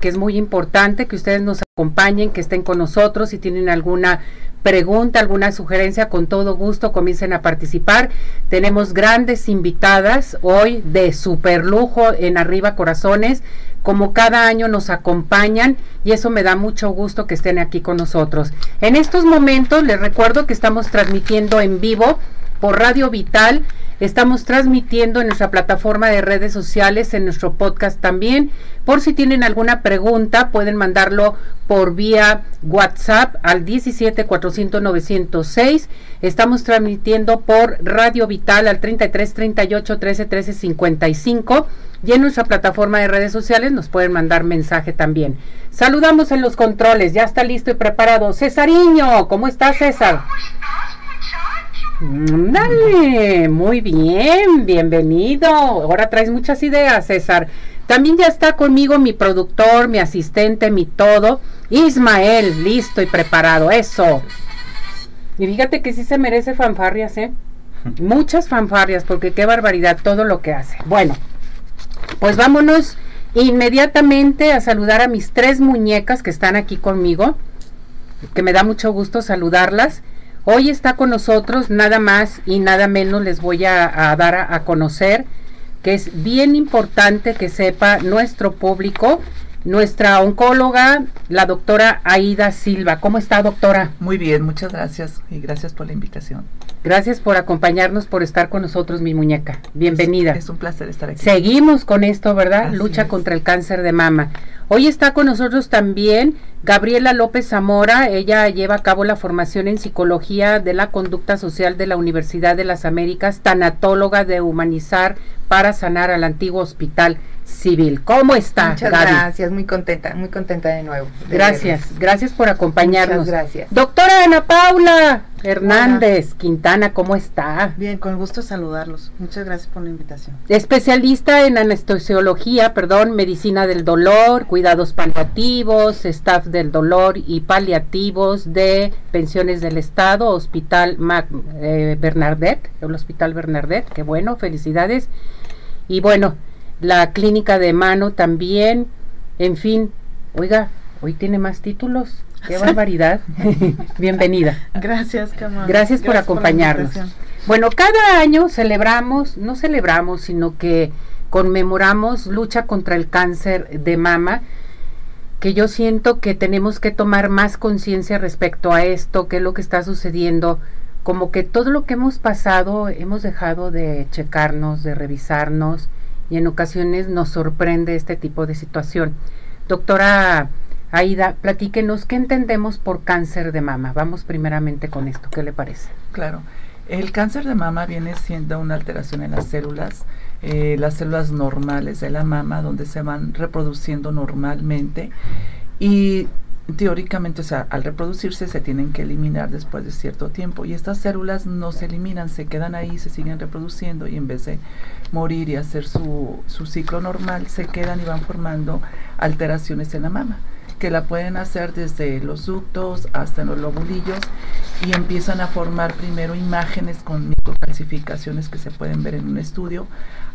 que es muy importante que ustedes nos acompañen, que estén con nosotros, si tienen alguna pregunta, alguna sugerencia, con todo gusto comiencen a participar. Tenemos grandes invitadas hoy de super lujo en Arriba Corazones, como cada año nos acompañan y eso me da mucho gusto que estén aquí con nosotros. En estos momentos les recuerdo que estamos transmitiendo en vivo por Radio Vital Estamos transmitiendo en nuestra plataforma de redes sociales, en nuestro podcast también. Por si tienen alguna pregunta, pueden mandarlo por vía WhatsApp al 17 400 906. Estamos transmitiendo por Radio Vital al 33 38 13 13 55. Y en nuestra plataforma de redes sociales nos pueden mandar mensaje también. Saludamos en los controles, ya está listo y preparado. Cesariño, ¿cómo estás César? Dale, muy bien, bienvenido. Ahora traes muchas ideas, César. También ya está conmigo mi productor, mi asistente, mi todo, Ismael, listo y preparado. Eso. Y fíjate que sí se merece fanfarrias, ¿eh? Muchas fanfarrias, porque qué barbaridad todo lo que hace. Bueno, pues vámonos inmediatamente a saludar a mis tres muñecas que están aquí conmigo, que me da mucho gusto saludarlas. Hoy está con nosotros nada más y nada menos les voy a, dar a, conocer que es bien importante que sepa nuestro público, nuestra oncóloga, la doctora Aida Silva. ¿Cómo está, doctora? Muy bien, muchas gracias y gracias por la invitación. Gracias por acompañarnos, por estar con nosotros, mi muñeca. Bienvenida. Es, un placer estar aquí. Seguimos con esto, ¿verdad? Lucha contra el cáncer de mama. Hoy está con nosotros también Gabriela López Zamora. Ella lleva a cabo la formación en psicología de la conducta social de la Universidad de las Américas, tanatóloga de humanizar para sanar al antiguo hospital civil. ¿Cómo está? Muchas gracias, muy contenta, muy contenta de nuevo. gracias, gracias por acompañarnos. Muchas gracias. Doctora Ana Paula Hernández Quintana, ¿cómo está? Bien, con gusto saludarlos. Muchas gracias por la invitación. Especialista en anestesiología, perdón, medicina del dolor, cuidados paliativos, staff del dolor y paliativos de pensiones del Estado, Hospital Mac, eh, Bernardet, el Hospital Bernardet, qué bueno, felicidades. Y bueno, la clínica de mano también, en fin, oiga, hoy tiene más títulos, qué barbaridad. Bienvenida. Gracias, Camila. Gracias, por acompañarnos. bueno, cada año celebramos, no celebramos, sino que conmemoramos lucha contra el cáncer de mama, que yo siento que tenemos que tomar más conciencia respecto a esto, qué es lo que está sucediendo, como que todo lo que hemos pasado hemos dejado de checarnos, de revisarnos, y en ocasiones nos sorprende este tipo de situación. Doctora Aida, platíquenos qué entendemos por cáncer de mama. Vamos primeramente con esto, ¿qué le parece? Claro, el cáncer de mama viene siendo una alteración en las células, eh, las células normales de la mama, donde se van reproduciendo normalmente y teóricamente, o sea, al reproducirse se tienen que eliminar después de cierto tiempo. Y estas células no se eliminan, se quedan ahí, se siguen reproduciendo y en vez de morir y hacer su, su ciclo normal, se quedan y van formando alteraciones en la mama que la pueden hacer desde los ductos hasta los lobulillos y empiezan a formar primero imágenes con microcalcificaciones que se pueden ver en un estudio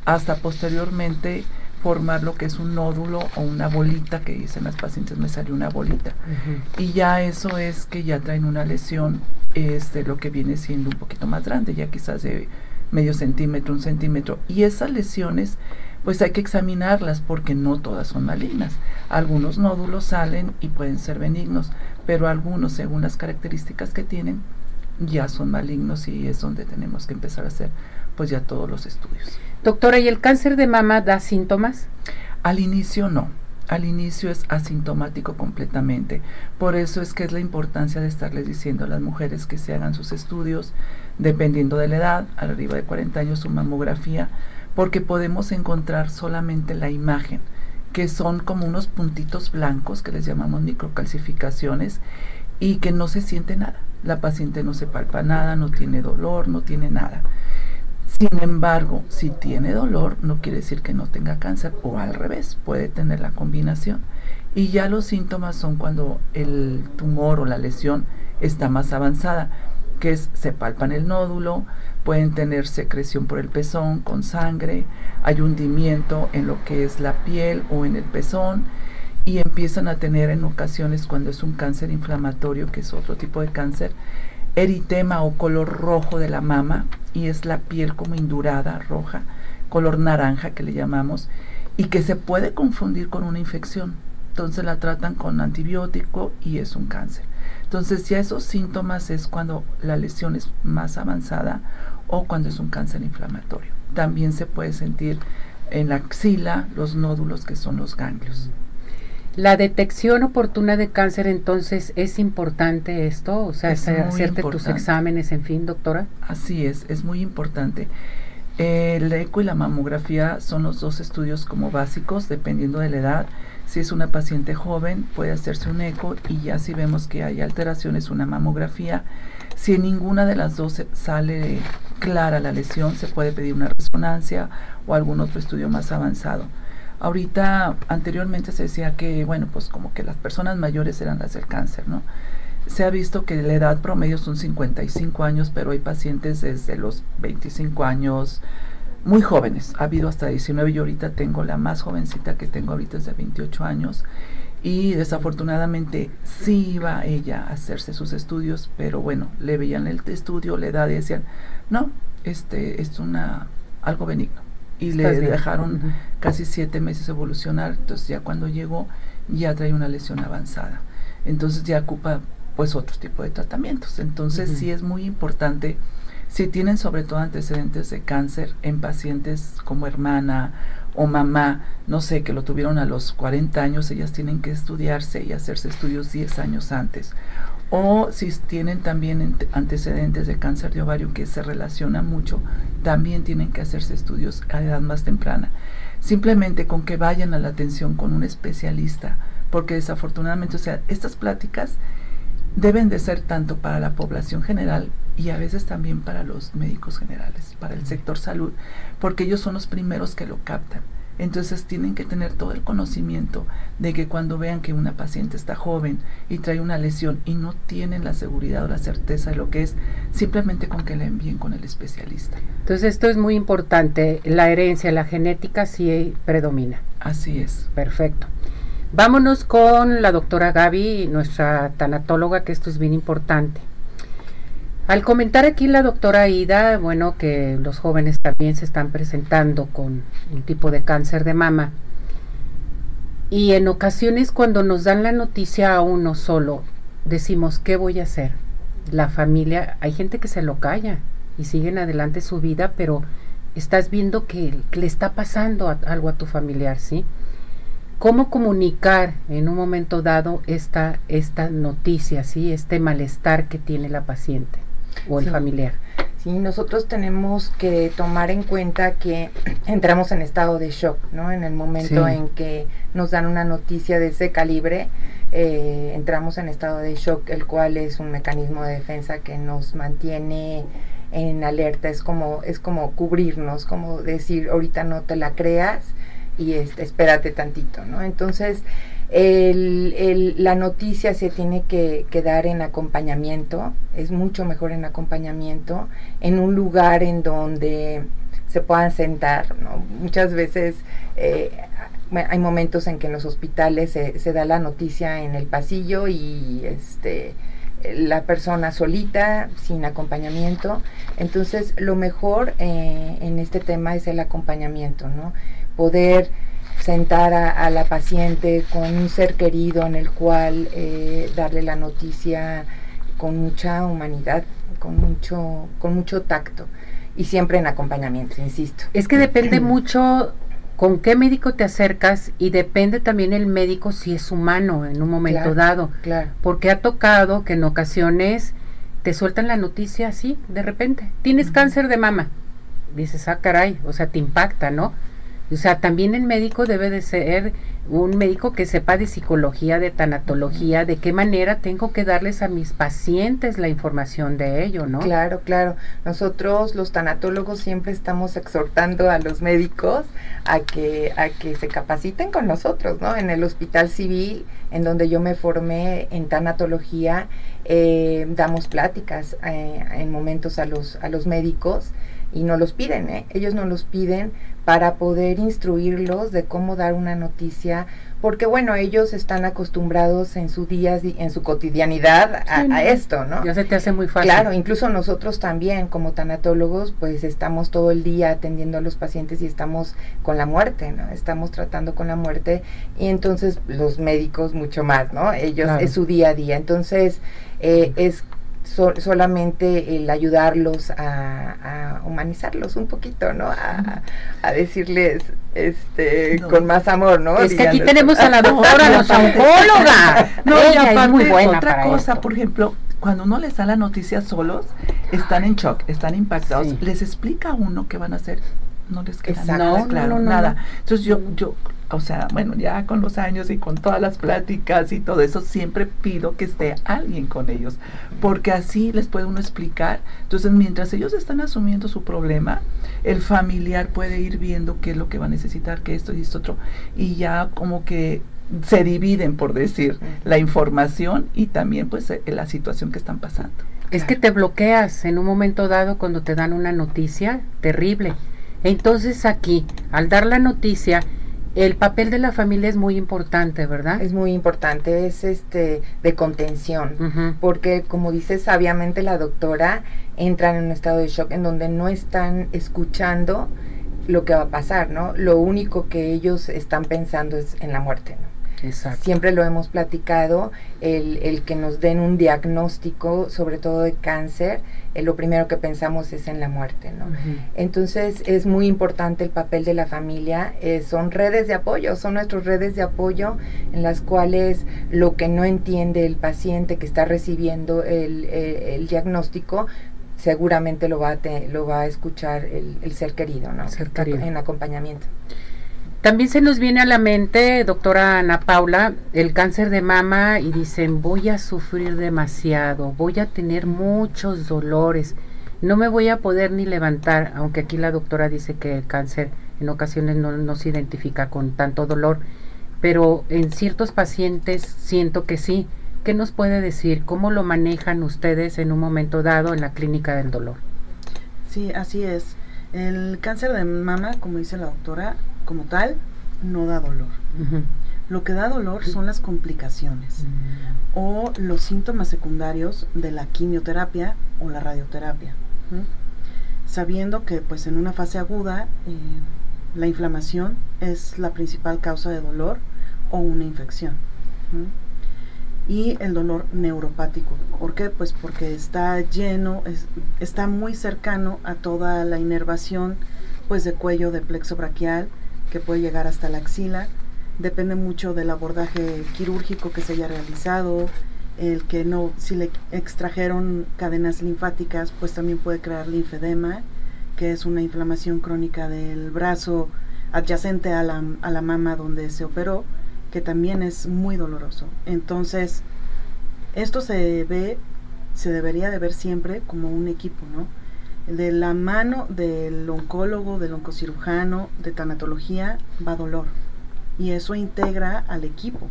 hasta posteriormente formar lo que es un nódulo o una bolita que dicen las pacientes me salió una bolita y ya eso es que ya traen una lesión este lo que viene siendo un poquito más grande ya quizás de medio centímetro un centímetro. Y esas lesiones pues hay que examinarlas porque no todas son malignas. Algunos nódulos salen y pueden ser benignos pero algunos según las características que tienen ya son malignos y es donde tenemos que empezar a hacer pues ya todos los estudios Doctora, ¿y el cáncer de mama da síntomas? Al inicio no. Al inicio es asintomático completamente. Por eso es que es la importancia de estarles diciendo a las mujeres que se hagan sus estudios, dependiendo de la edad, arriba de 40 años su mamografía, porque podemos encontrar solamente la imagen, que son como unos puntitos blancos que les llamamos microcalcificaciones y que no se siente nada. La paciente no se palpa nada, no tiene dolor, no tiene nada. Sin embargo, si tiene dolor, no quiere decir que no tenga cáncer o al revés, puede tener la combinación. Y ya los síntomas son cuando el tumor o la lesión está más avanzada, que es se palpan el nódulo, pueden tener secreción por el pezón con sangre, hay hundimiento en lo que es la piel o en el pezón y empiezan a tener en ocasiones cuando es un cáncer inflamatorio, que es otro tipo de cáncer, eritema o color rojo de la mama y es la piel como indurada, roja, color naranja que le llamamos, y que se puede confundir con una infección. Entonces la tratan con antibiótico y es un cáncer. Entonces ya esos síntomas es cuando la lesión es más avanzada o cuando es un cáncer inflamatorio. También se puede sentir en la axila los nódulos que son los ganglios. La detección oportuna de cáncer entonces es importante esto, o sea, hacerte tus exámenes, en fin, doctora. Así es, es muy importante. El eco y la mamografía son los dos estudios como básicos, dependiendo de la edad. Si es una paciente joven, puede hacerse un eco y ya si vemos que hay alteraciones, una mamografía. Si en ninguna de las dos sale clara la lesión, se puede pedir una resonancia o algún otro estudio más avanzado. Ahorita, anteriormente se decía que, bueno, pues como que las personas mayores eran las del cáncer, ¿no? Se ha visto que la edad promedio son 55 años, pero hay pacientes desde los 25 años, muy jóvenes. Ha habido hasta 19 y ahorita tengo la más jovencita que tengo ahorita es de 28 años. Y desafortunadamente sí iba ella a hacerse sus estudios, pero bueno, le veían el estudio, la edad y decían, no, este es una algo benigno y le dejaron casi siete meses evolucionar, entonces ya cuando llegó ya trae una lesión avanzada, entonces ya ocupa pues otro tipo de tratamientos, entonces sí es muy importante, si tienen sobre todo antecedentes de cáncer en pacientes como hermana o mamá, no sé, que lo tuvieron a los 40 años, ellas tienen que estudiarse y hacerse estudios 10 años antes o si tienen también antecedentes de cáncer de ovario que se relaciona mucho, también tienen que hacerse estudios a edad más temprana. Simplemente con que vayan a la atención con un especialista, porque desafortunadamente, o sea, estas pláticas deben de ser tanto para la población general y a veces también para los médicos generales, para el sector salud, porque ellos son los primeros que lo captan. Entonces tienen que tener todo el conocimiento de que cuando vean que una paciente está joven y trae una lesión y no tienen la seguridad o la certeza de lo que es, simplemente con que la envíen con el especialista. Entonces esto es muy importante, la herencia, la genética sí predomina. Así es. Perfecto. Vámonos con la doctora Gaby, nuestra tanatóloga, que esto es bien importante. Al comentar aquí la doctora Ida, bueno, que los jóvenes también se están presentando con un tipo de cáncer de mama. Y en ocasiones cuando nos dan la noticia a uno solo, decimos, ¿qué voy a hacer? La familia, hay gente que se lo calla y siguen adelante su vida, pero estás viendo que, le está pasando algo a tu familiar, ¿sí? ¿Cómo comunicar en un momento dado esta, esta noticia, ¿sí? Este malestar que tiene la paciente? O el familiar. Sí, nosotros tenemos que tomar en cuenta que entramos en estado de shock, ¿no? En el momento en que nos dan una noticia de ese calibre, eh, entramos en estado de shock, el cual es un mecanismo de defensa que nos mantiene en alerta, es como, es como cubrirnos, como decir, ahorita no te la creas y espérate tantito, ¿no? Entonces, el, la noticia se tiene que, dar en acompañamiento, es mucho mejor en acompañamiento, en un lugar en donde se puedan sentar. ¿no? Muchas veces eh, hay momentos en que en los hospitales se, da la noticia en el pasillo y este la persona solita, sin acompañamiento. Entonces, lo mejor eh, en este tema es el acompañamiento, ¿no? Poder sentar a, la paciente con un ser querido en el cual eh, darle la noticia con mucha humanidad, con mucho, con mucho tacto y siempre en acompañamiento, insisto. Es que depende mucho con qué médico te acercas y depende también el médico si es humano en un momento dado. Claro. Porque ha tocado que en ocasiones te sueltan la noticia así, de repente. Tienes cáncer de mama. Dices, ah, caray, o sea, te impacta, ¿no? O sea, también el médico debe de ser un médico que sepa de psicología, de tanatología, de qué manera tengo que darles a mis pacientes la información de ello, ¿no? Claro, claro. Nosotros los tanatólogos siempre estamos exhortando a los médicos a que a que se capaciten con nosotros, ¿no? En el Hospital Civil, en donde yo me formé en tanatología, eh, damos pláticas eh, en momentos a los a los médicos y no los piden, ¿eh? ellos no los piden para poder instruirlos de cómo dar una noticia porque bueno, ellos están acostumbrados en su día, en su cotidianidad a, esto, ¿no? Ya se te hace muy fácil. Claro, incluso nosotros también como tanatólogos, pues estamos todo el día atendiendo a los pacientes y estamos con la muerte, ¿no? Estamos tratando con la muerte y entonces los médicos mucho más, ¿no? Ellos es su día a día, entonces eh, es solamente el ayudarlos a, humanizarlos un poquito, ¿no? A, decirles este con más amor, ¿no? Es que aquí tenemos a la doctora, la oncóloga. No, Ella es muy buena otra cosa, por ejemplo, cuando uno les da la noticia solos, están en shock, están impactados. Les explica a uno qué van a hacer no les queda nada claro, nada. Entonces yo, yo, o sea, bueno, ya con los años y con todas las pláticas y todo eso, siempre pido que esté alguien con ellos, porque así les puede uno explicar. Entonces, mientras ellos están asumiendo su problema, el familiar puede ir viendo qué es lo que va a necesitar, qué esto y esto otro, y ya como que se dividen, por decir, la información y también pues eh, la situación que están pasando. Es que te bloqueas en un momento dado cuando te dan una noticia terrible entonces aquí, al dar la noticia, el papel de la familia es muy importante, ¿verdad? Es muy importante, es este de contención, porque como dice sabiamente la doctora, entran en un estado de shock en donde no están escuchando lo que va a pasar, ¿no? Lo único que ellos están pensando es en la muerte, ¿no? Siempre lo hemos platicado, el, el, que nos den un diagnóstico, sobre todo de cáncer, eh, lo primero que pensamos es en la muerte, ¿no? Entonces es muy importante el papel de la familia, eh, son redes de apoyo, son nuestras redes de apoyo en las cuales lo que no entiende el paciente que está recibiendo el, el diagnóstico, seguramente lo va a, lo va a escuchar el, el ser querido, ¿no? Ser querido. En acompañamiento. También se nos viene a la mente, doctora Ana Paula, el cáncer de mama y dicen, voy a sufrir demasiado, voy a tener muchos dolores, no me voy a poder ni levantar, aunque aquí la doctora dice que el cáncer en ocasiones no, se identifica con tanto dolor, pero en ciertos pacientes siento que sí. ¿Qué nos puede decir? ¿Cómo lo manejan ustedes en un momento dado en la clínica del dolor? Sí, así es. El cáncer de mama, como dice la doctora, como tal no da dolor. Lo que da dolor son las complicaciones mm. o los síntomas secundarios de la quimioterapia o la radioterapia. Sabiendo que pues en una fase aguda eh, la inflamación es la principal causa de dolor o una infección. Y el dolor neuropático. ¿Por qué? Pues porque está lleno, está muy cercano a toda la inervación pues de cuello, de plexo braquial, que puede llegar hasta la axila. Depende mucho del abordaje quirúrgico que se haya realizado, el que no, si le extrajeron cadenas linfáticas, pues también puede crear linfedema, que es una inflamación crónica del brazo adyacente a la, a la mama donde se operó, que también es muy doloroso. Entonces, esto se ve, se debería de ver siempre como un equipo, ¿no? De la mano del oncólogo, del oncocirujano, de tanatología, va dolor. Y eso integra al equipo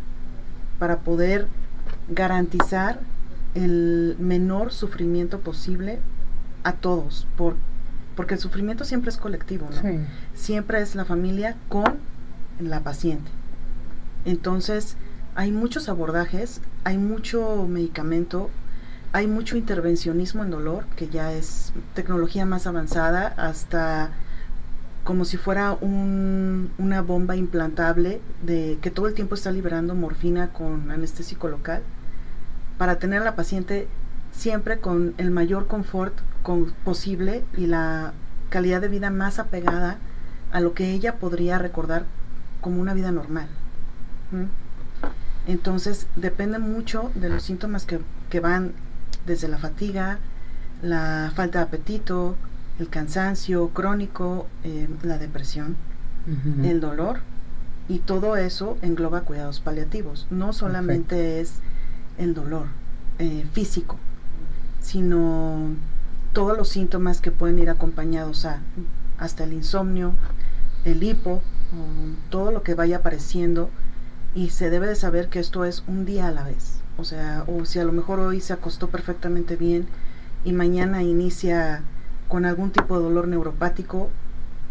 para poder garantizar el menor sufrimiento posible a todos, por, porque el sufrimiento siempre es colectivo, ¿no? Siempre es la familia con la paciente. Entonces, hay muchos abordajes, hay mucho medicamento, hay mucho intervencionismo en dolor, que ya es tecnología más avanzada, hasta como si fuera una bomba implantable de que todo el tiempo está liberando morfina con anestésico local para tener a la paciente siempre con el mayor confort posible y la calidad de vida más apegada a lo que ella podría recordar como una vida normal. Entonces depende mucho de los síntomas que, que van desde la fatiga, la falta de apetito, el cansancio crónico, eh, la depresión, el dolor, y todo eso engloba cuidados paliativos. No solamente es el dolor eh, físico, sino todos los síntomas que pueden ir acompañados a hasta el insomnio, el hipo, todo lo que vaya apareciendo y se debe de saber que esto es un día a la vez. O sea, o si a lo mejor hoy se acostó perfectamente bien y mañana inicia con algún tipo de dolor neuropático,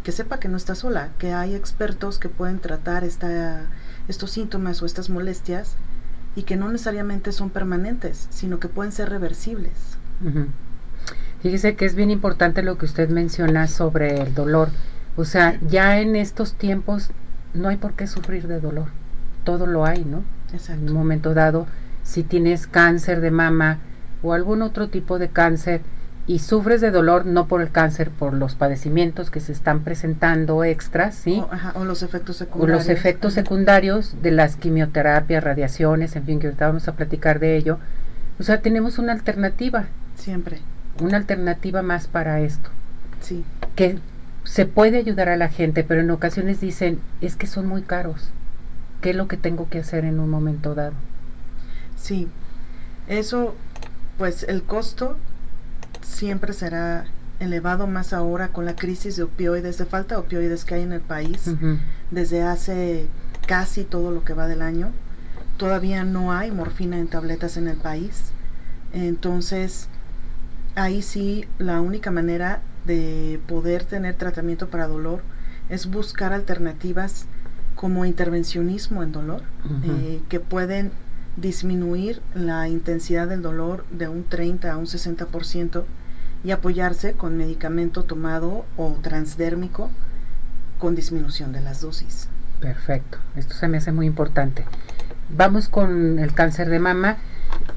que sepa que no está sola, que hay expertos que pueden tratar esta, estos síntomas o estas molestias y que no necesariamente son permanentes, sino que pueden ser reversibles. Fíjese que es bien importante lo que usted menciona sobre el dolor. O sea, ya en estos tiempos no hay por qué sufrir de dolor. Todo lo hay, ¿no? Exacto. En un momento dado, si tienes cáncer de mama o algún otro tipo de cáncer y sufres de dolor no por el cáncer, por los padecimientos que se están presentando extras, ¿sí? O, los efectos secundarios. O los efectos secundarios de las quimioterapias, radiaciones, en fin, que ahorita vamos a platicar de ello. O sea, tenemos una alternativa. Siempre. Una alternativa más para esto. Sí. Que se puede ayudar a la gente, pero en ocasiones dicen, es que son muy caros. ¿Qué es lo que tengo que hacer en un momento dado? Sí, eso, pues el costo siempre será elevado más ahora con la crisis de opioides, de falta de opioides que hay en el país desde hace casi todo lo que va del año. Todavía no hay morfina en tabletas en el país. Entonces, ahí sí, la única manera de poder tener tratamiento para dolor es buscar alternativas como intervencionismo en dolor, eh, que pueden disminuir la intensidad del dolor de un 30 a un 60% y apoyarse con medicamento tomado o transdérmico con disminución de las dosis. Perfecto, esto se me hace muy importante. Vamos con el cáncer de mama.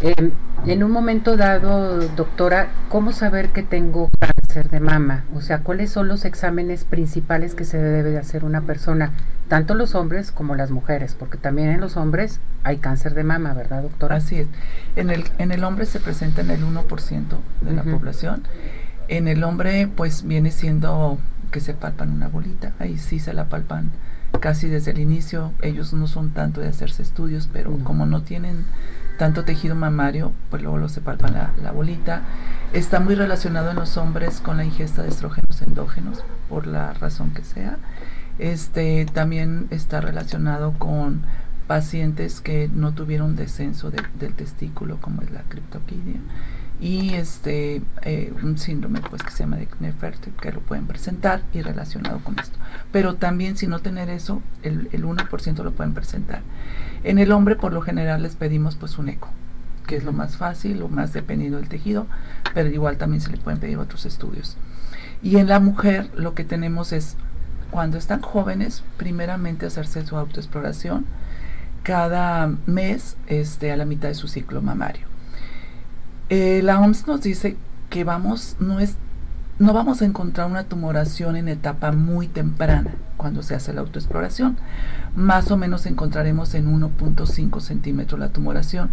Eh, en un momento dado, doctora, ¿cómo saber que tengo cáncer de mama? O sea, ¿cuáles son los exámenes principales que se debe de hacer una persona? Tanto los hombres como las mujeres, porque también en los hombres hay cáncer de mama, ¿verdad, doctora? Así es. En el, en el hombre se presenta en el 1% de la población. En el hombre, pues viene siendo que se palpan una bolita. Ahí sí se la palpan casi desde el inicio. Ellos no son tanto de hacerse estudios, pero como no tienen tanto tejido mamario, pues luego lo se palpan la, la, bolita. Está muy relacionado en los hombres con la ingesta de estrógenos endógenos, por la razón que sea. Este también está relacionado con pacientes que no tuvieron descenso del testículo, como es la criptoquidia, y este eh, un síndrome pues que se llama de Kneferter, que lo pueden presentar y relacionado con esto. Pero también si no tener eso, el, el 1% lo pueden presentar. En el hombre por lo general les pedimos pues un eco, que es lo más fácil, lo más dependido del tejido, pero igual también se le pueden pedir otros estudios. Y en la mujer lo que tenemos es cuando están jóvenes, primeramente hacerse su autoexploración cada mes este, a la mitad de su ciclo mamario. Eh, la OMS nos dice que vamos, no, es, no vamos a encontrar una tumoración en etapa muy temprana cuando se hace la autoexploración. Más o menos encontraremos en 1.5 centímetros la tumoración,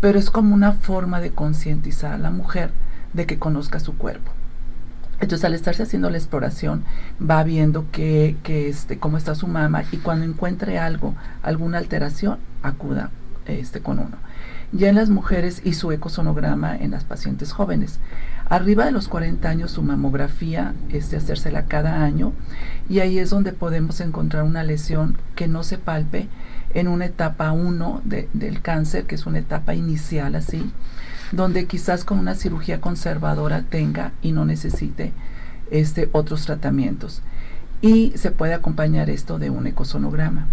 pero es como una forma de concientizar a la mujer de que conozca su cuerpo. Entonces al estarse haciendo la exploración va viendo que, que este, cómo está su mama y cuando encuentre algo, alguna alteración, acuda este, con uno. Ya en las mujeres y su ecosonograma en las pacientes jóvenes. Arriba de los 40 años su mamografía es de hacérsela cada año y ahí es donde podemos encontrar una lesión que no se palpe en una etapa 1 de, del cáncer, que es una etapa inicial así, donde quizás con una cirugía conservadora tenga y no necesite este, otros tratamientos. Y se puede acompañar esto de un ecosonograma.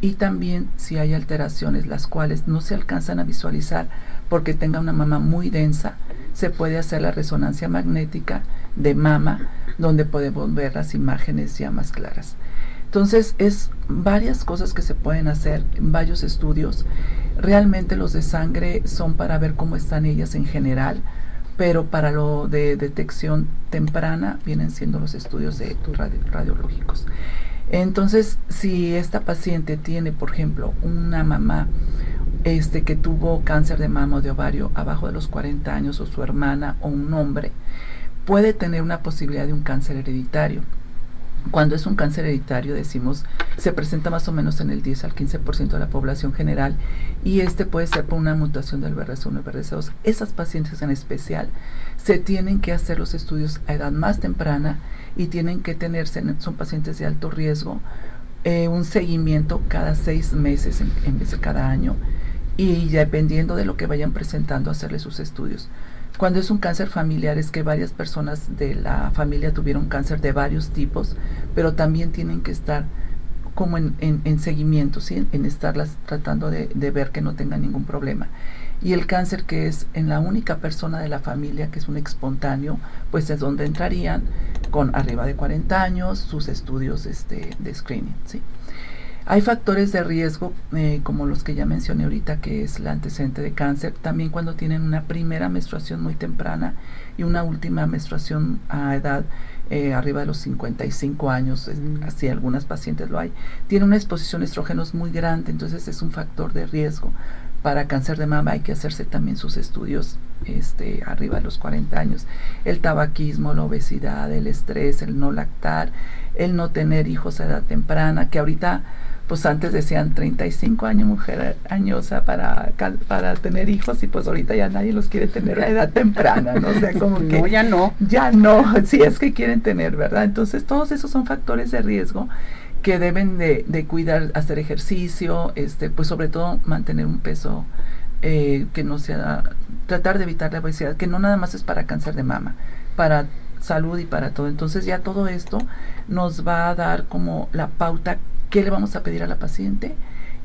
Y también si hay alteraciones las cuales no se alcanzan a visualizar porque tenga una mama muy densa, se puede hacer la resonancia magnética de mama donde podemos ver las imágenes ya más claras. Entonces es varias cosas que se pueden hacer, varios estudios. Realmente los de sangre son para ver cómo están ellas en general, pero para lo de detección temprana vienen siendo los estudios de radiológicos. Entonces, si esta paciente tiene, por ejemplo, una mamá este, que tuvo cáncer de mama o de ovario abajo de los 40 años, o su hermana o un hombre, puede tener una posibilidad de un cáncer hereditario. Cuando es un cáncer hereditario, decimos, se presenta más o menos en el 10 al 15% de la población general y este puede ser por una mutación del BRCA1 y BRCA2. Esas pacientes en especial se tienen que hacer los estudios a edad más temprana y tienen que tenerse, son pacientes de alto riesgo, eh, un seguimiento cada seis meses en, en vez de cada año y dependiendo de lo que vayan presentando, hacerle sus estudios. Cuando es un cáncer familiar es que varias personas de la familia tuvieron cáncer de varios tipos, pero también tienen que estar como en, en, seguimiento, ¿sí? en estarlas tratando de, de, ver que no tengan ningún problema. Y el cáncer que es en la única persona de la familia, que es un espontáneo, pues es donde entrarían con arriba de 40 años sus estudios este, de screening. ¿sí? Hay factores de riesgo, eh, como los que ya mencioné ahorita, que es la antecedente de cáncer, también cuando tienen una primera menstruación muy temprana y una última menstruación a edad eh, arriba de los 55 años, mm. así algunas pacientes lo hay, tiene una exposición a estrógenos muy grande, entonces es un factor de riesgo. Para cáncer de mama hay que hacerse también sus estudios este, arriba de los 40 años. El tabaquismo, la obesidad, el estrés, el no lactar, el no tener hijos a edad temprana, que ahorita pues antes decían 35 años mujer añosa para, para tener hijos y pues ahorita ya nadie los quiere tener a edad temprana, ¿no? O sea, como que... No, ya no. Ya no, si es que quieren tener, ¿verdad? Entonces todos esos son factores de riesgo que deben de, de cuidar, hacer ejercicio, este, pues sobre todo mantener un peso eh, que no sea, tratar de evitar la obesidad, que no nada más es para cáncer de mama, para salud y para todo. Entonces ya todo esto nos va a dar como la pauta qué le vamos a pedir a la paciente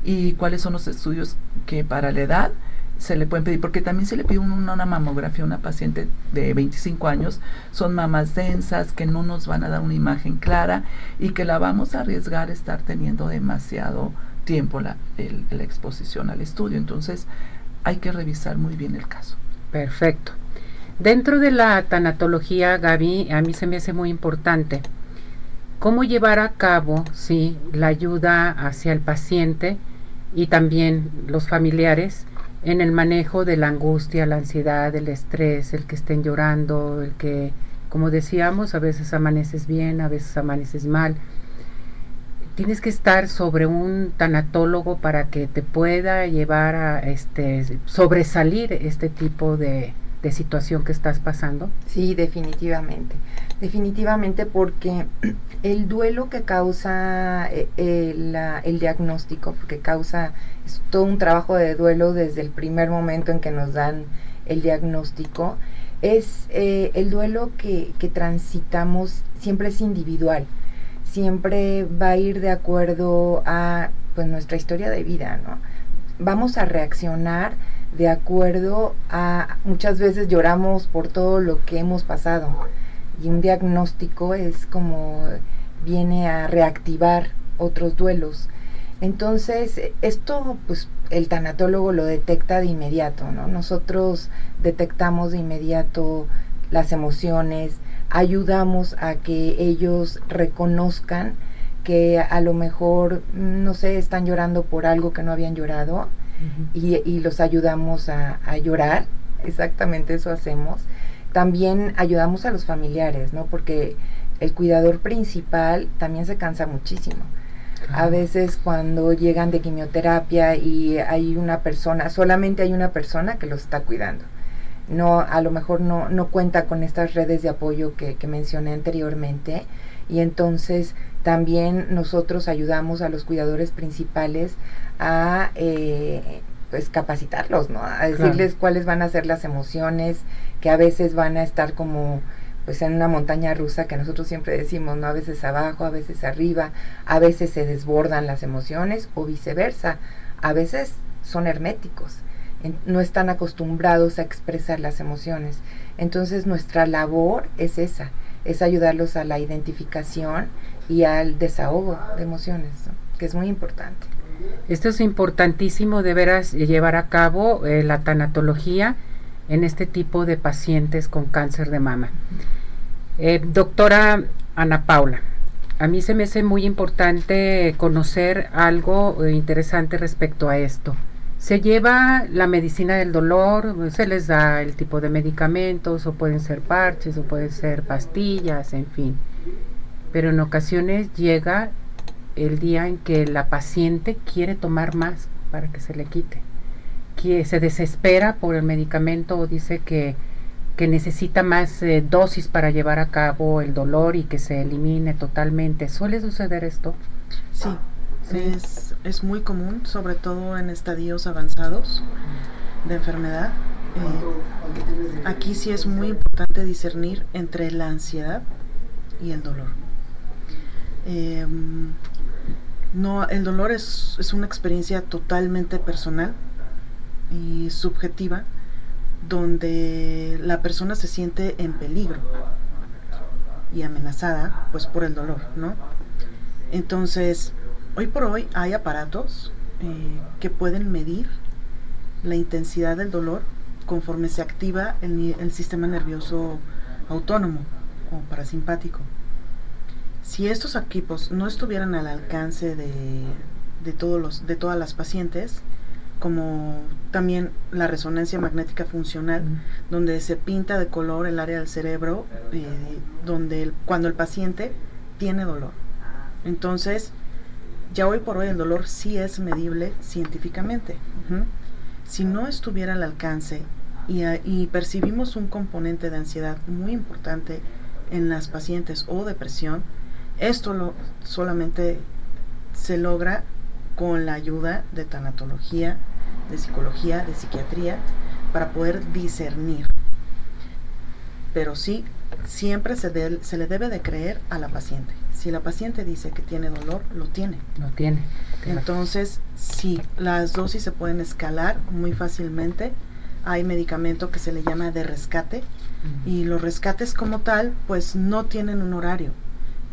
y cuáles son los estudios que para la edad se le pueden pedir, porque también se le pide una, mamografía a una paciente de 25 años, son mamas densas que no nos van a dar una imagen clara y que la vamos a arriesgar estar teniendo demasiado tiempo la, la exposición al estudio. Entonces hay que revisar muy bien el caso. Perfecto. Dentro de la tanatología, Gaby, a mí se me hace muy importante cómo llevar a cabo sí, la ayuda hacia el paciente y también los familiares en el manejo de la angustia, la ansiedad, el estrés, el que estén llorando, el que, como decíamos, a veces amaneces bien, a veces amaneces mal. Tienes que estar sobre un tanatólogo para que te pueda llevar a este sobresalir este tipo de, de situación que estás pasando? Sí, definitivamente. Definitivamente porque el duelo que causa eh, el, diagnóstico, porque causa es todo un trabajo de duelo desde el primer momento en que nos dan el diagnóstico, es eh, el duelo que, que transitamos siempre es individual, siempre va a ir de acuerdo a pues nuestra historia de vida, ¿no? Vamos a reaccionar de acuerdo a muchas veces lloramos por todo lo que hemos pasado y un diagnóstico es como viene a reactivar otros duelos. Entonces, esto pues el tanatólogo lo detecta de inmediato, ¿no? Nosotros detectamos de inmediato las emociones, ayudamos a que ellos reconozcan que a lo mejor, no sé, están llorando por algo que no habían llorado y, los ayudamos a, llorar, exactamente eso hacemos. También ayudamos a los familiares, ¿no? Porque el cuidador principal también se cansa muchísimo. A veces cuando llegan de quimioterapia y hay una persona, solamente hay una persona que los está cuidando. No, a lo mejor no, no cuenta con estas redes de apoyo que, que mencioné anteriormente y entonces también nosotros ayudamos a los cuidadores principales a eh, pues capacitarlos, ¿no? A decirles cuáles van a ser las emociones, que a veces van a estar como pues en una montaña rusa que nosotros siempre decimos, ¿no? A veces abajo, a veces arriba, a veces se desbordan las emociones o viceversa, a veces son herméticos, no están acostumbrados a expresar las emociones. Entonces nuestra labor es esa, es ayudarlos a la identificación y al desahogo de emociones, que es muy importante. Esto es importantísimo de veras eh, llevar a cabo eh, la tanatología en este tipo de pacientes con cáncer de mama. Eh, doctora Ana Paula, a mí se me hace muy importante conocer algo interesante respecto a esto. Se lleva la medicina del dolor, se les da el tipo de medicamentos, o pueden ser parches, o pueden ser pastillas, en fin. Pero en ocasiones llega el día en que la paciente quiere tomar más para que se le quite, que se desespera por el medicamento o dice que, necesita más eh, dosis para llevar a cabo el dolor y que se elimine totalmente. ¿Suele suceder esto? Sí, Es, es, muy común, sobre todo en estadios avanzados de enfermedad. Eh, aquí sí es muy importante discernir entre la ansiedad y el dolor. Em, No, el dolor es, es una experiencia totalmente personal y subjetiva donde la persona se siente en peligro y amenazada pues por el dolor, ¿no? Entonces, hoy por hoy hay aparatos eh, que pueden medir la intensidad del dolor conforme se activa el, el sistema nervioso autónomo o parasimpático. Si estos equipos no estuvieran al alcance de, de, todos los, de todas las pacientes, como también la resonancia magnética funcional, donde se pinta de color el área del cerebro, eh, donde cuando el paciente tiene dolor. Entonces, ya hoy por hoy el dolor sí es medible científicamente. Si no estuviera al alcance y, y, percibimos un componente de ansiedad muy importante en las pacientes o depresión, esto lo, solamente se logra con la ayuda de tanatología, de psicología, de psiquiatría, para poder discernir. Pero sí, siempre se, se le debe de creer a la paciente. Si la paciente dice que tiene dolor, lo tiene. Lo tiene. Entonces, sí, las dosis se pueden escalar muy fácilmente. Hay medicamento que se le llama de rescate y los rescates como tal, pues no tienen un horario,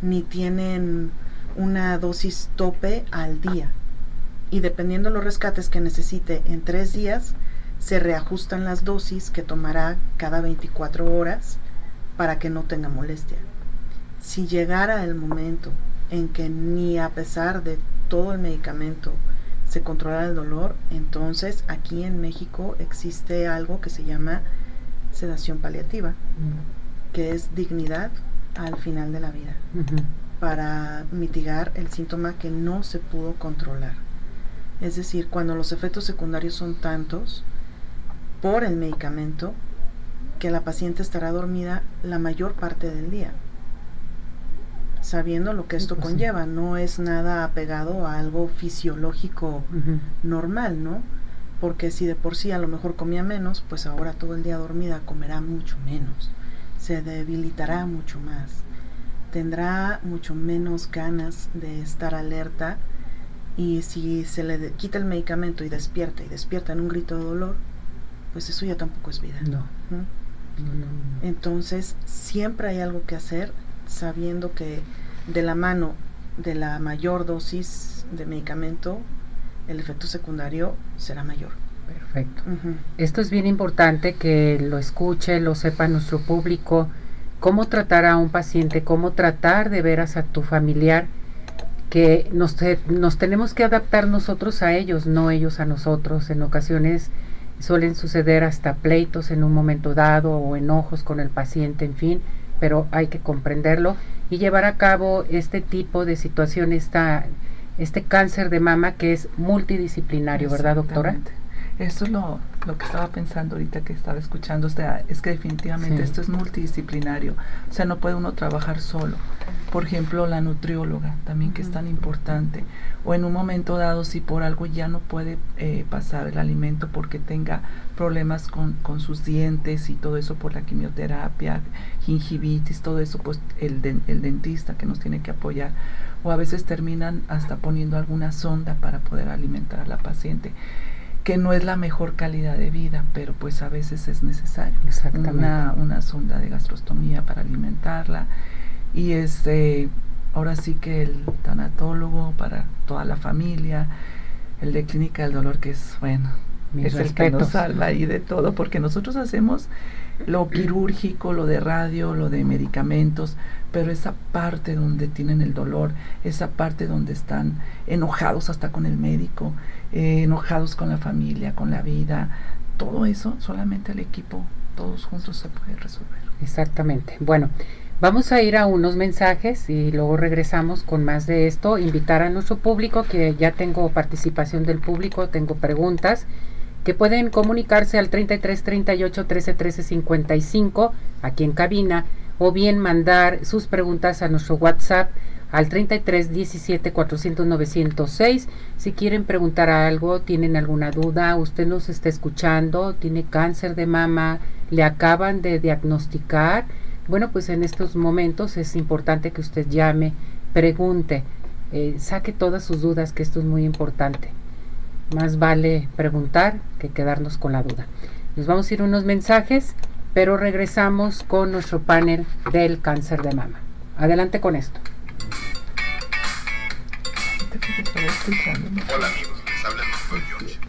ni tienen una dosis tope al día y dependiendo los rescates que necesite en tres días, se reajustan las dosis que tomará cada 24 horas para que no tenga molestia. Si llegara el momento en que ni a pesar de todo el medicamento se controla el dolor, entonces aquí en México existe algo que se llama sedación paliativa, que es dignidad al final de la vida, para mitigar el síntoma que no se pudo controlar. Es decir, cuando los efectos secundarios son tantos por el medicamento que la paciente estará dormida la mayor parte del día, sabiendo lo que esto pues conlleva. No es nada apegado a algo fisiológico normal, ¿no? Porque si de por sí a lo mejor comía menos, pues ahora todo el día dormida comerá mucho menos, se debilitará mucho más, tendrá mucho menos ganas de estar alerta y si se le quita el medicamento y despierta y despierta en un grito de dolor, pues eso ya tampoco es vida. No. Entonces, siempre hay algo que hacer sabiendo que de la mano de la mayor dosis de medicamento, el efecto secundario será mayor. Perfecto. Esto es bien importante que lo escuche, lo sepa nuestro público, cómo tratar a un paciente, cómo tratar de veras a tu familiar que nos, nos tenemos que adaptar nosotros a ellos, no ellos a nosotros. En ocasiones suelen suceder hasta pleitos en un momento dado o enojos con el paciente, en fin, pero hay que comprenderlo y llevar a cabo este tipo de situación, esta, este cáncer de mama que es multidisciplinario, ¿verdad, doctora? Eso es lo, lo, que estaba pensando ahorita que estaba escuchando, o sea, es que definitivamente esto es multidisciplinario, o sea, no puede uno trabajar solo. Por ejemplo, la nutrióloga también que es tan importante, o en un momento dado si por algo ya no puede eh, pasar el alimento porque tenga problemas con, con, sus dientes y todo eso por la quimioterapia, gingivitis, todo eso, pues el, el dentista que nos tiene que apoyar, o a veces terminan hasta poniendo alguna sonda para poder alimentar a la paciente que no es la mejor calidad de vida, pero pues a veces es necesario. Una, una sonda de gastrostomía para alimentarla. Y este, ahora sí que el tanatólogo para toda la familia, el de clínica del dolor, que es bueno, es el que nos salva ahí de todo, porque nosotros hacemos lo quirúrgico, lo de radio, lo de medicamentos, pero esa parte donde tienen el dolor, esa parte donde están enojados hasta con el médico, eh, enojados con la familia, con la vida, todo eso solamente el equipo, todos juntos se puede resolver. Exactamente. Bueno, vamos a ir a unos mensajes y luego regresamos con más de esto. Invitar a nuestro público, que ya tengo participación del público, tengo preguntas que pueden comunicarse al 33 38 13 13 55 aquí en cabina o bien mandar sus preguntas a nuestro WhatsApp al 33 17 400 906. Si quieren preguntar algo, tienen alguna duda, usted nos está escuchando, tiene cáncer de mama, le acaban de diagnosticar. Bueno, pues en estos momentos es importante que usted llame, pregunte. eh, saque todas sus dudas, que esto es muy importante. Más vale preguntar que quedarnos con la duda. Nos vamos a ir unos mensajes, pero regresamos con nuestro panel del cáncer de mama. Adelante con esto. Hola amigos, les habla el doctor George.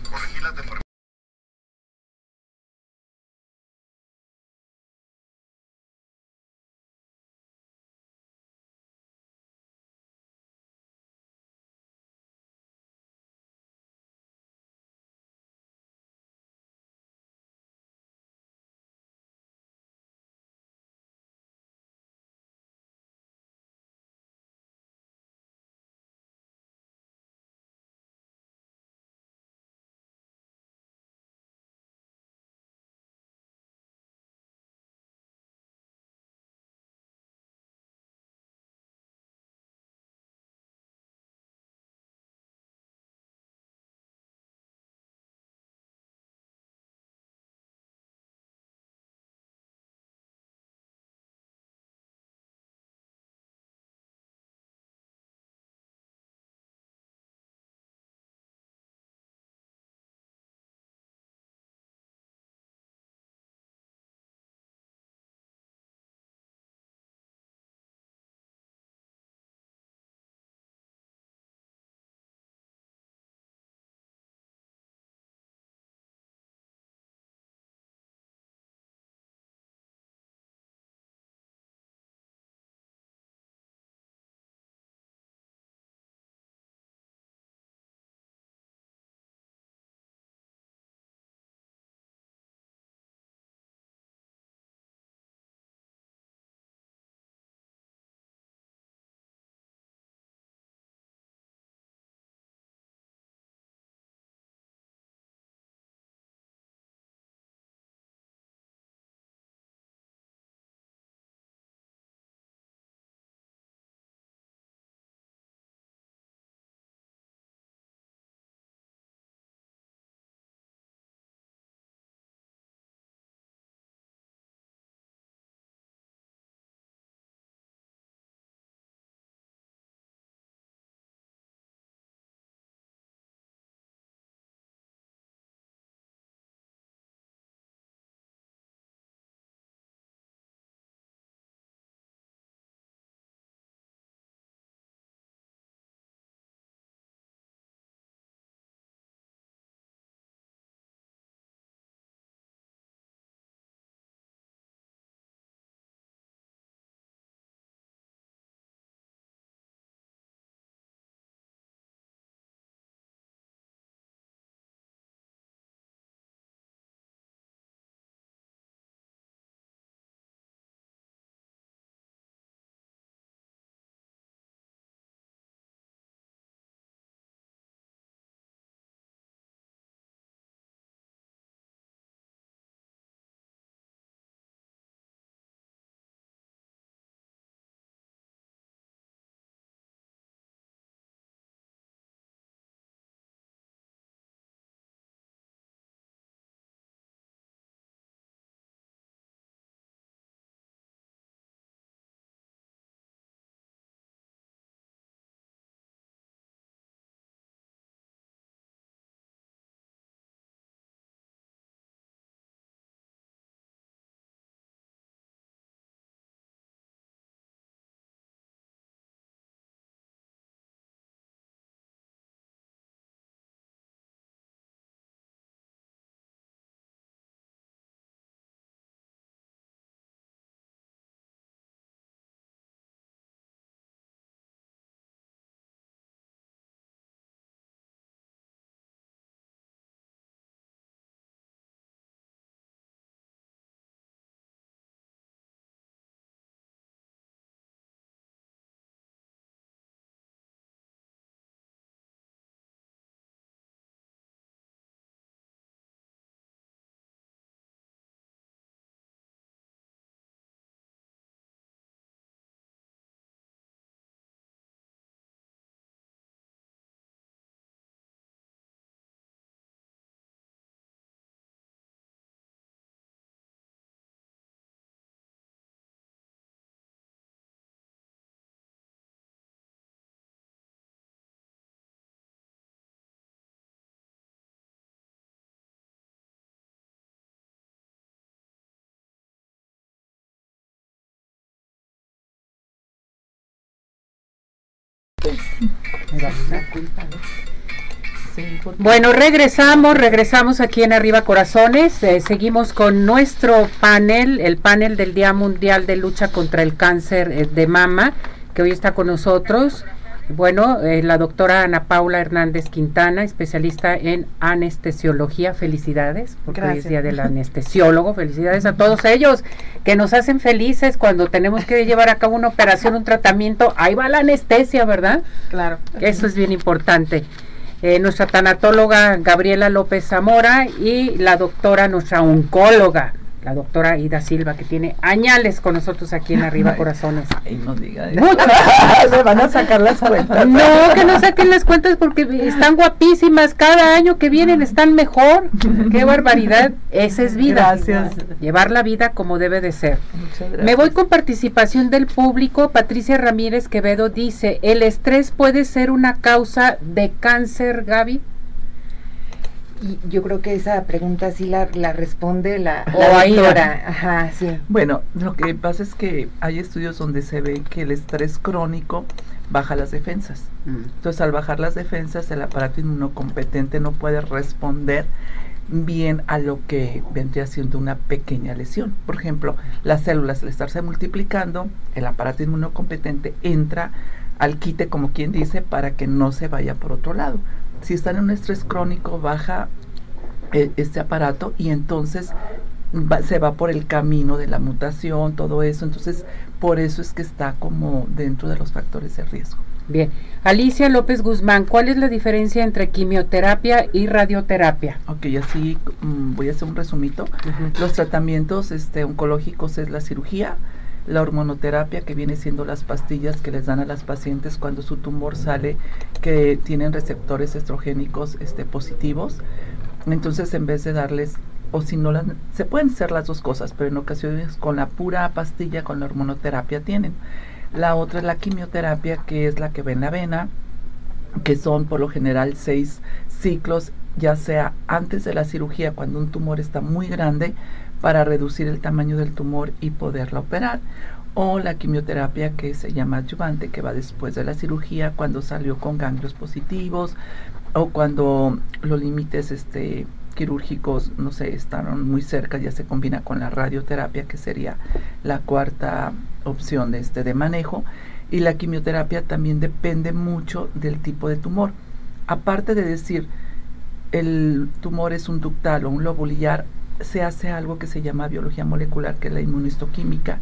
Bueno, regresamos, regresamos aquí en Arriba Corazones. Eh, seguimos con nuestro panel, el panel del Día Mundial de Lucha contra el Cáncer eh, de Mama, que hoy está con nosotros. Bueno, eh, la doctora Ana Paula Hernández Quintana, especialista en anestesiología. Felicidades, porque hoy es día del anestesiólogo. Felicidades a todos ellos que nos hacen felices cuando tenemos que llevar a cabo una operación, un tratamiento. Ahí va la anestesia, ¿verdad? Claro. Eso es bien importante. Eh, nuestra tanatóloga Gabriela López Zamora y la doctora, nuestra oncóloga, la doctora Ida Silva, que tiene añales con nosotros aquí en Arriba Corazones. Ay, no diga eso. Se van a sacar las cuentas. No, que no saquen las cuentas porque están guapísimas. Cada año que vienen están mejor. Qué barbaridad. Esa es vida. Gracias. Llevar la vida como debe de ser. Muchas gracias. Me voy con participación del público. Patricia Ramírez Quevedo dice, ¿el estrés puede ser una causa de cáncer, Gaby? Y yo creo que esa pregunta sí la, la responde la, la doctora. Ajá, sí. Bueno, lo que pasa es que hay estudios donde se ve que el estrés crónico baja las defensas. Entonces, al bajar las defensas, el aparato inmunocompetente no puede responder bien a lo que vendría siendo una pequeña lesión. Por ejemplo, las células al estarse multiplicando, el aparato inmunocompetente entra al quite, como quien dice, para que no se vaya por otro lado. Si están en un estrés crónico, baja eh, este aparato y entonces va- se va por el camino de la mutación, todo eso. Entonces, por eso es que está como dentro de los factores de riesgo. Bien. Alicia López Guzmán, ¿cuál es la diferencia entre quimioterapia y radioterapia? Ok, así mm, voy a hacer un resumito. Los tratamientos este, oncológicos es la cirugía, la hormonoterapia, que viene siendo las pastillas que les dan a las pacientes cuando su tumor sale, que tienen receptores estrogénicos este, positivos. Entonces, en vez de darles, o si no se pueden hacer las dos cosas, pero en ocasiones con la pura pastilla, con la hormonoterapia tienen. La otra es la quimioterapia, que es la que ve en la vena, que son por lo general seis ciclos, ya sea antes de la cirugía, cuando un tumor está muy grande, para reducir el tamaño del tumor y poderla operar. O la quimioterapia que se llama adyuvante, que va después de la cirugía, cuando salió con ganglios positivos, o cuando los límites este, quirúrgicos, no sé, están muy cerca, ya se combina con la radioterapia, que sería la cuarta opción de, este, de manejo. Y la quimioterapia también depende mucho del tipo de tumor. Aparte de decir, el tumor es un ductal o un lobulillar, se hace algo que se llama biología molecular, que es la inmunistoquímica.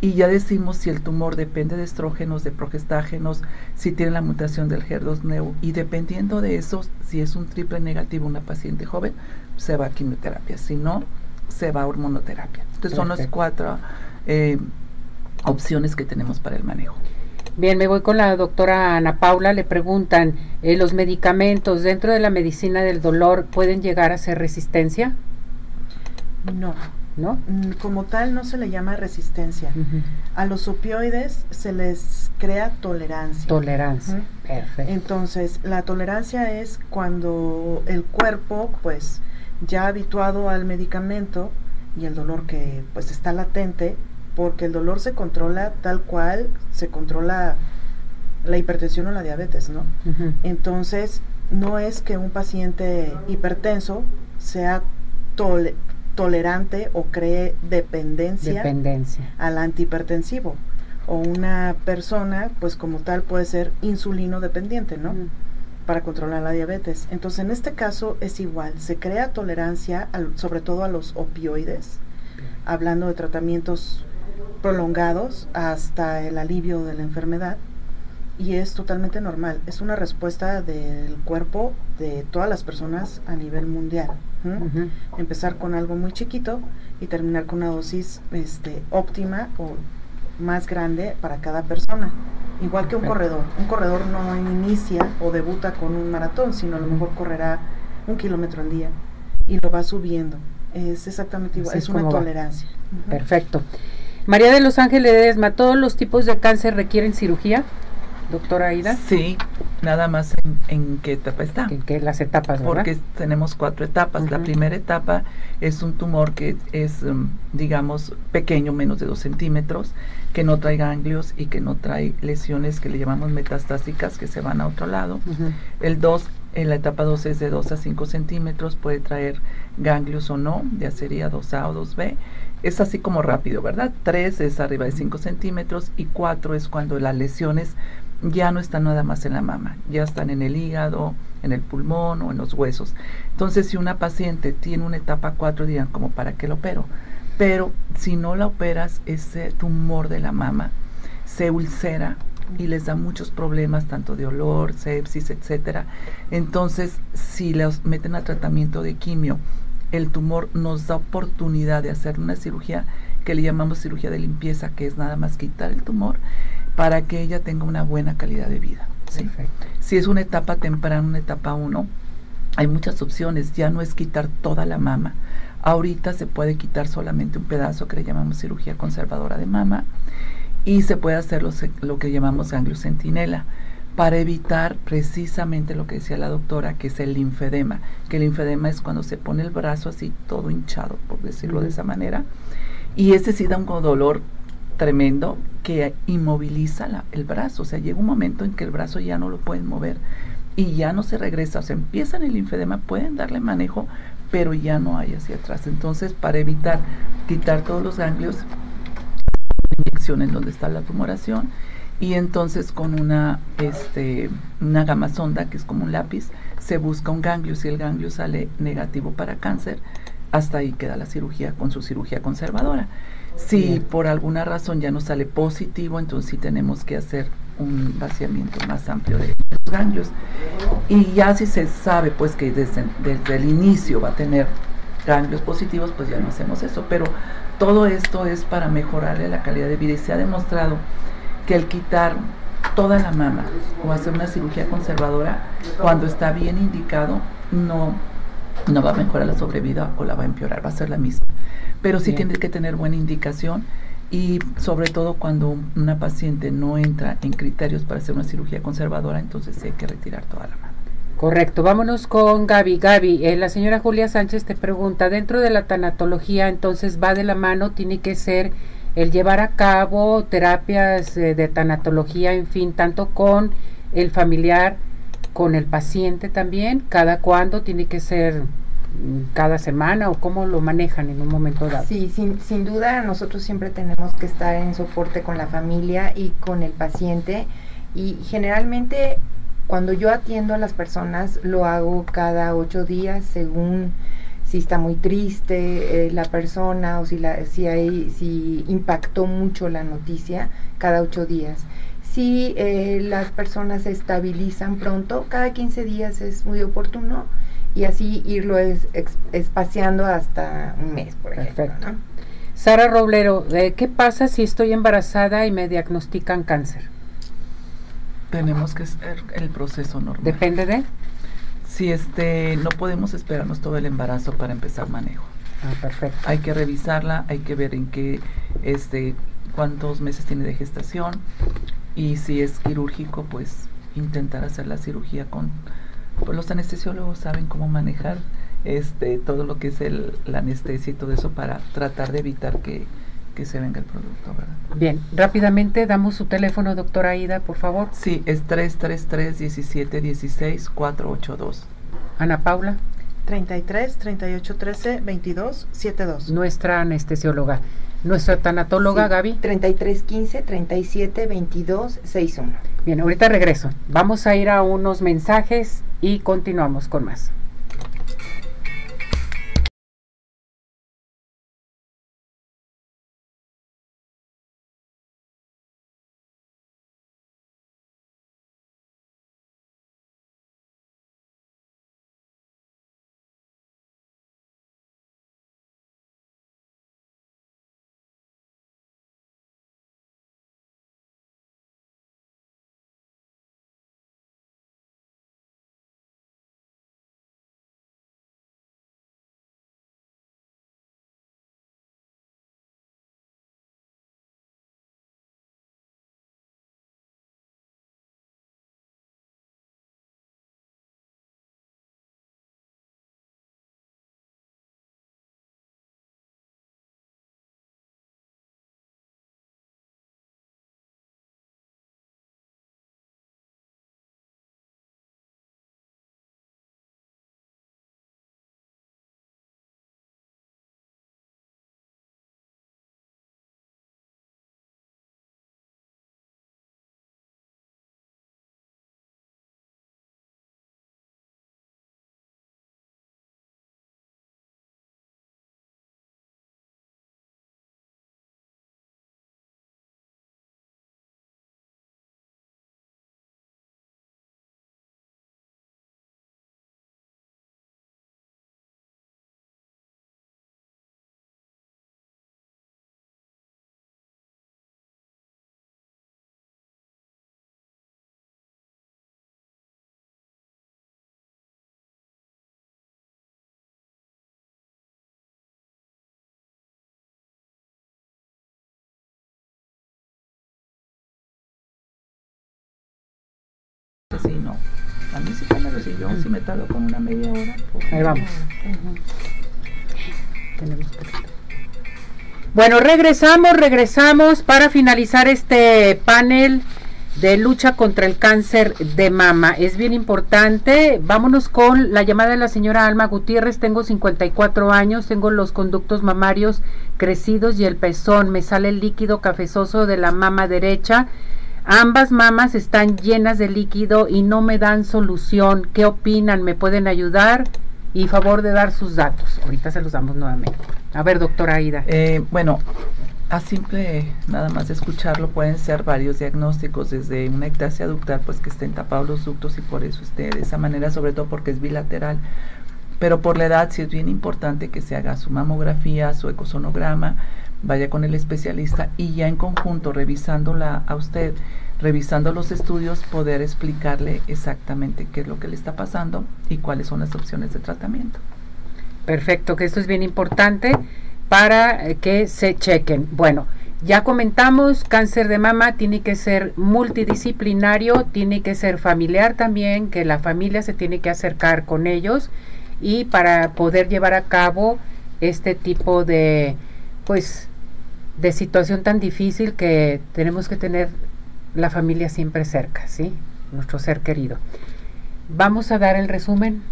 Y ya decimos si el tumor depende de estrógenos, de progestágenos, si tiene la mutación del HER2-neu. Y dependiendo de eso, si es un triple negativo una paciente joven, se va a quimioterapia. Si no, se va a hormonoterapia. Entonces son las cuatro eh, opciones que tenemos para el manejo. Bien, me voy con la doctora Ana Paula. Le preguntan, eh, ¿los medicamentos dentro de la medicina del dolor pueden llegar a ser resistencia? No, ¿No? mm, como tal no se le llama resistencia. A los opioides se les crea tolerancia. Tolerancia. Perfecto. Entonces, la tolerancia es cuando el cuerpo, pues, ya habituado al medicamento y el dolor que, pues, está latente, porque el dolor se controla tal cual se controla la hipertensión o la diabetes, ¿no? Entonces, no es que un paciente hipertenso sea tole- tolerante o cree dependencia Dependencia. al antihipertensivo. O una persona, pues como tal, puede ser insulino dependiente, ¿no? Para controlar la diabetes. Entonces, en este caso es igual. Se crea tolerancia, al- sobre todo a los opioides, hablando de tratamientos prolongados hasta el alivio de la enfermedad. Y es totalmente normal. Es una respuesta del cuerpo de todas las personas a nivel mundial. Empezar con algo muy chiquito y terminar con una dosis este, óptima o más grande para cada persona. Igual que un corredor. Un corredor no inicia o debuta con un maratón, sino a lo mejor correrá un kilómetro al día y lo va subiendo. Es exactamente igual, Así es, es una tolerancia. Perfecto. María de los Ángeles Ledesma, ¿todos los tipos de cáncer requieren cirugía? Doctora Aida. Sí, nada más en, en qué etapa está. Que, que las etapas, ¿verdad? Porque tenemos cuatro etapas. La primera etapa es un tumor que es, um, digamos, pequeño, menos de dos centímetros, que no trae ganglios y que no trae lesiones que le llamamos metastásicas que se van a otro lado. El 2, en la etapa 2 es de 2 a 5 centímetros, puede traer ganglios o no, ya sería 2A o 2B. Es así como rápido, ¿verdad? 3 es arriba de 5 centímetros y 4 es cuando las lesiones ya no están nada más en la mama, ya están en el hígado, en el pulmón o en los huesos. Entonces, si una paciente tiene una etapa 4, dirán, como para qué lo opero? Pero si no la operas, ese tumor de la mama se ulcera y les da muchos problemas, tanto de olor, sepsis, etcétera. Entonces, si los meten a tratamiento de quimio, el tumor nos da oportunidad de hacer una cirugía que le llamamos cirugía de limpieza, que es nada más quitar el tumor para que ella tenga una buena calidad de vida. Si es una etapa temprana, una etapa 1, hay muchas opciones, ya no es quitar toda la mama. Ahorita se puede quitar solamente un pedazo que le llamamos cirugía conservadora de mama y se puede hacer lo, que llamamos ganglio centinela para evitar precisamente lo que decía la doctora, que es el linfedema, que el linfedema es cuando se pone el brazo así todo hinchado, por decirlo de esa manera, y ese sí da un dolor tremendo que inmoviliza la- el brazo, o sea, llega un momento en que el brazo ya no lo pueden mover y ya no se regresa, o sea, empiezan el linfedema, pueden darle manejo, pero ya no hay hacia atrás. Entonces, para evitar quitar todos los ganglios, inyección en donde está la tumoración y entonces con una este una gama sonda que es como un lápiz se busca un ganglio. Si el ganglio sale negativo para cáncer hasta ahí queda la cirugía con su cirugía conservadora si por alguna razón ya no sale positivo entonces sí tenemos que hacer un vaciamiento más amplio de los ganglios y ya si se sabe pues que desde, desde el inicio va a tener ganglios positivos, pues ya no hacemos eso. Pero todo esto es para mejorarle la calidad de vida y se ha demostrado que el quitar toda la mama o hacer una cirugía conservadora, cuando está bien indicado, no, no va a mejorar la sobrevida o la va a empeorar, va a ser la misma. Pero sí Bien. tiene que tener buena indicación y sobre todo cuando una paciente no entra en criterios para hacer una cirugía conservadora, entonces hay que retirar toda la mama. Correcto, vámonos con Gaby. Gaby, eh, la señora Julia Sánchez te pregunta, dentro de la tanatología entonces va de la mano, tiene que ser el llevar a cabo terapias eh, de tanatología, en fin, tanto con el familiar, con el paciente también, cada cuándo tiene que ser mm, cada semana o cómo lo manejan en un momento dado. Sí, sin, sin duda nosotros siempre tenemos que estar en soporte con la familia y con el paciente y generalmente cuando yo atiendo a las personas lo hago cada ocho días según si está muy triste eh, la persona o si, la, si, hay, si impactó mucho la noticia, cada ocho días. Si eh, las personas se estabilizan pronto, cada 15 días es muy oportuno y así irlo es, ex- espaciando hasta un mes, por ejemplo. Perfecto. ¿no? Sara Roblero, eh, ¿qué pasa si estoy embarazada y me diagnostican cáncer? Tenemos que hacer el proceso normal. ¿Depende de? Si este, no podemos esperarnos todo el embarazo para empezar manejo. Ah, perfecto. Hay que revisarla, hay que ver en qué, este, cuántos meses tiene de gestación y si es quirúrgico, pues intentar hacer la cirugía con, pues los anestesiólogos saben cómo manejar este, todo lo que es el, la anestesia y todo eso para tratar de evitar que, que se venga el producto, ¿verdad? Bien, rápidamente damos su teléfono, doctora Aida, por favor. Sí, es 333 17 16 482. Ana Paula, 33 38 13 22 72. nuestra anestesióloga. Nuestra tanatóloga, Sí, Gaby. 3315 37 22 61. Bien, ahorita regreso. Vamos a ir a unos mensajes y continuamos con más. Que no. A mí sí pónmelo, si yo si me tardo con una media hora. pues, Ahí vamos. Tenemos poquito. Bueno, regresamos, regresamos para finalizar este panel de lucha contra el cáncer de mama. Es bien importante. Vámonos con la llamada de la señora Alma Gutiérrez. Tengo 54 años, tengo los conductos mamarios crecidos y el pezón. Me sale el líquido cafezoso de la mama derecha. Ambas mamas están llenas de líquido y no me dan solución. ¿Qué opinan? ¿Me pueden ayudar? Y favor de dar sus datos. Ahorita se los damos nuevamente. A ver, doctora Aida. Eh, bueno, a simple nada más de escucharlo pueden ser varios diagnósticos, desde una ectasia ductal, pues que estén tapados los ductos y por eso esté de esa manera, sobre todo porque es bilateral. Pero por la edad sí es bien importante que se haga su mamografía, su ecosonograma, vaya con el especialista y ya en conjunto, revisándola a usted, revisando los estudios, poder explicarle exactamente qué es lo que le está pasando y cuáles son las opciones de tratamiento. Perfecto, que esto es bien importante para eh, que se chequen. Bueno, ya comentamos, cáncer de mama tiene que ser multidisciplinario, tiene que ser familiar también, que la familia se tiene que acercar con ellos y para poder llevar a cabo este tipo de, pues, de situación tan difícil que tenemos que tener la familia siempre cerca, ¿sí? Nuestro ser querido. Vamos a dar el resumen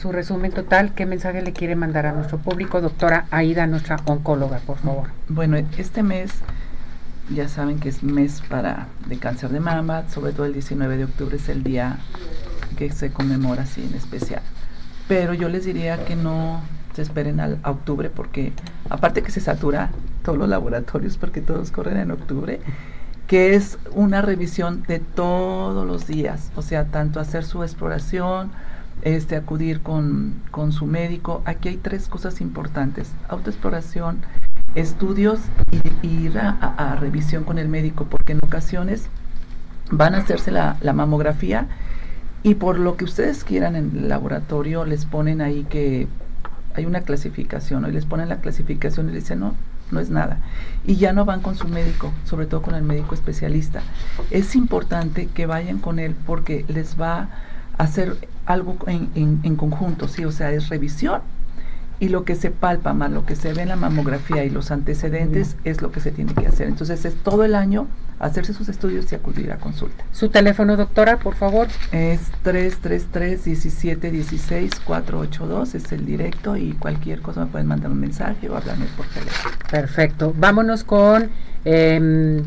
su resumen total, ¿qué mensaje le quiere mandar a nuestro público, doctora Aida, nuestra oncóloga, por favor? Bueno, este mes ya saben que es mes para de cáncer de mama, sobre todo el 19 de octubre es el día que se conmemora así en especial. Pero yo les diría que no se esperen al, a octubre porque aparte que se satura todos los laboratorios porque todos corren en octubre, que es una revisión de todos los días, o sea, tanto hacer su exploración, este, acudir con, con su médico. Aquí hay tres cosas importantes. Autoexploración, estudios y, ir a, revisión con el médico, porque en ocasiones van a hacerse la, la, mamografía y por lo que ustedes quieran en el laboratorio les ponen ahí que hay una clasificación, ¿no? y les ponen la clasificación y les dicen, no, no es nada. Y ya no van con su médico, sobre todo con el médico especialista. Es importante que vayan con él porque les va a hacer algo en, en, en, conjunto, sí, o sea, es revisión y lo que se palpa más lo que se ve en la mamografía y los antecedentes es lo que se tiene que hacer. Entonces es todo el año hacerse sus estudios y acudir a consulta. Su teléfono, doctora, por favor. Es 333-1716-482, es el directo y cualquier cosa me pueden mandar un mensaje o hablarme por teléfono. Perfecto. Vámonos con... Eh,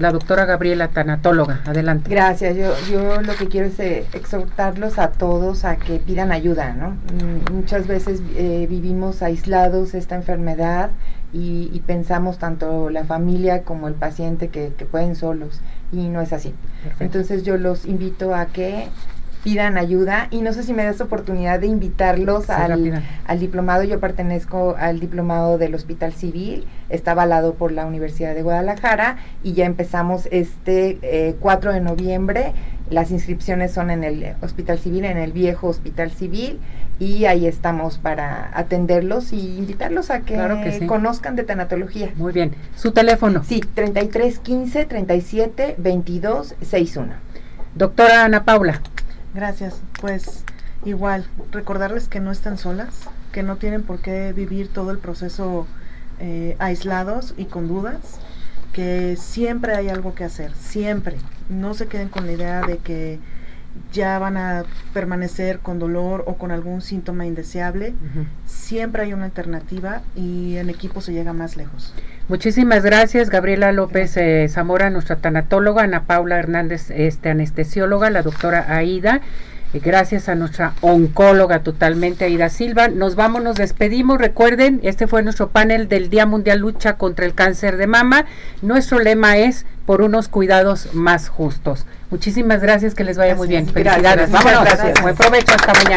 la doctora Gabriela, tanatóloga. Adelante. Gracias. Yo, yo lo que quiero es eh, exhortarlos a todos a que pidan ayuda, ¿no? Mm, muchas veces eh, vivimos aislados esta enfermedad y, y, pensamos tanto la familia como el paciente que, que pueden solos y no es así. Perfecto. Entonces yo los invito a que pidan ayuda y no sé si me das oportunidad de invitarlos sí, al, al, diplomado. Yo pertenezco al diplomado del Hospital Civil, está avalado por la Universidad de Guadalajara y ya empezamos este eh, 4 de noviembre. Las inscripciones son en el Hospital Civil, en el viejo Hospital Civil y ahí estamos para atenderlos y invitarlos a que, claro que sí. conozcan de tanatología. Muy bien. ¿Su teléfono? Sí, 33 15 37 22 61. Doctora Ana Paula. Gracias. Pues igual, recordarles que no están solas, que no tienen por qué vivir todo el proceso eh, aislados y con dudas, que siempre hay algo que hacer, siempre. No se queden con la idea de que ya van a permanecer con dolor o con algún síntoma indeseable. Uh -huh. Siempre hay una alternativa y en equipo se llega más lejos. Muchísimas gracias, Gabriela López eh, Zamora, nuestra tanatóloga, Ana Paula Hernández, este anestesióloga, la doctora Aida. Gracias a nuestra oncóloga totalmente, Aida Silva. Nos vamos, nos despedimos. Recuerden, este fue nuestro panel del Día Mundial Lucha contra el Cáncer de Mama. Nuestro lema es por unos cuidados más justos. Muchísimas gracias, que les vaya gracias, muy bien. Felicidades. Vámonos. Gracias. Buen provecho hasta mañana.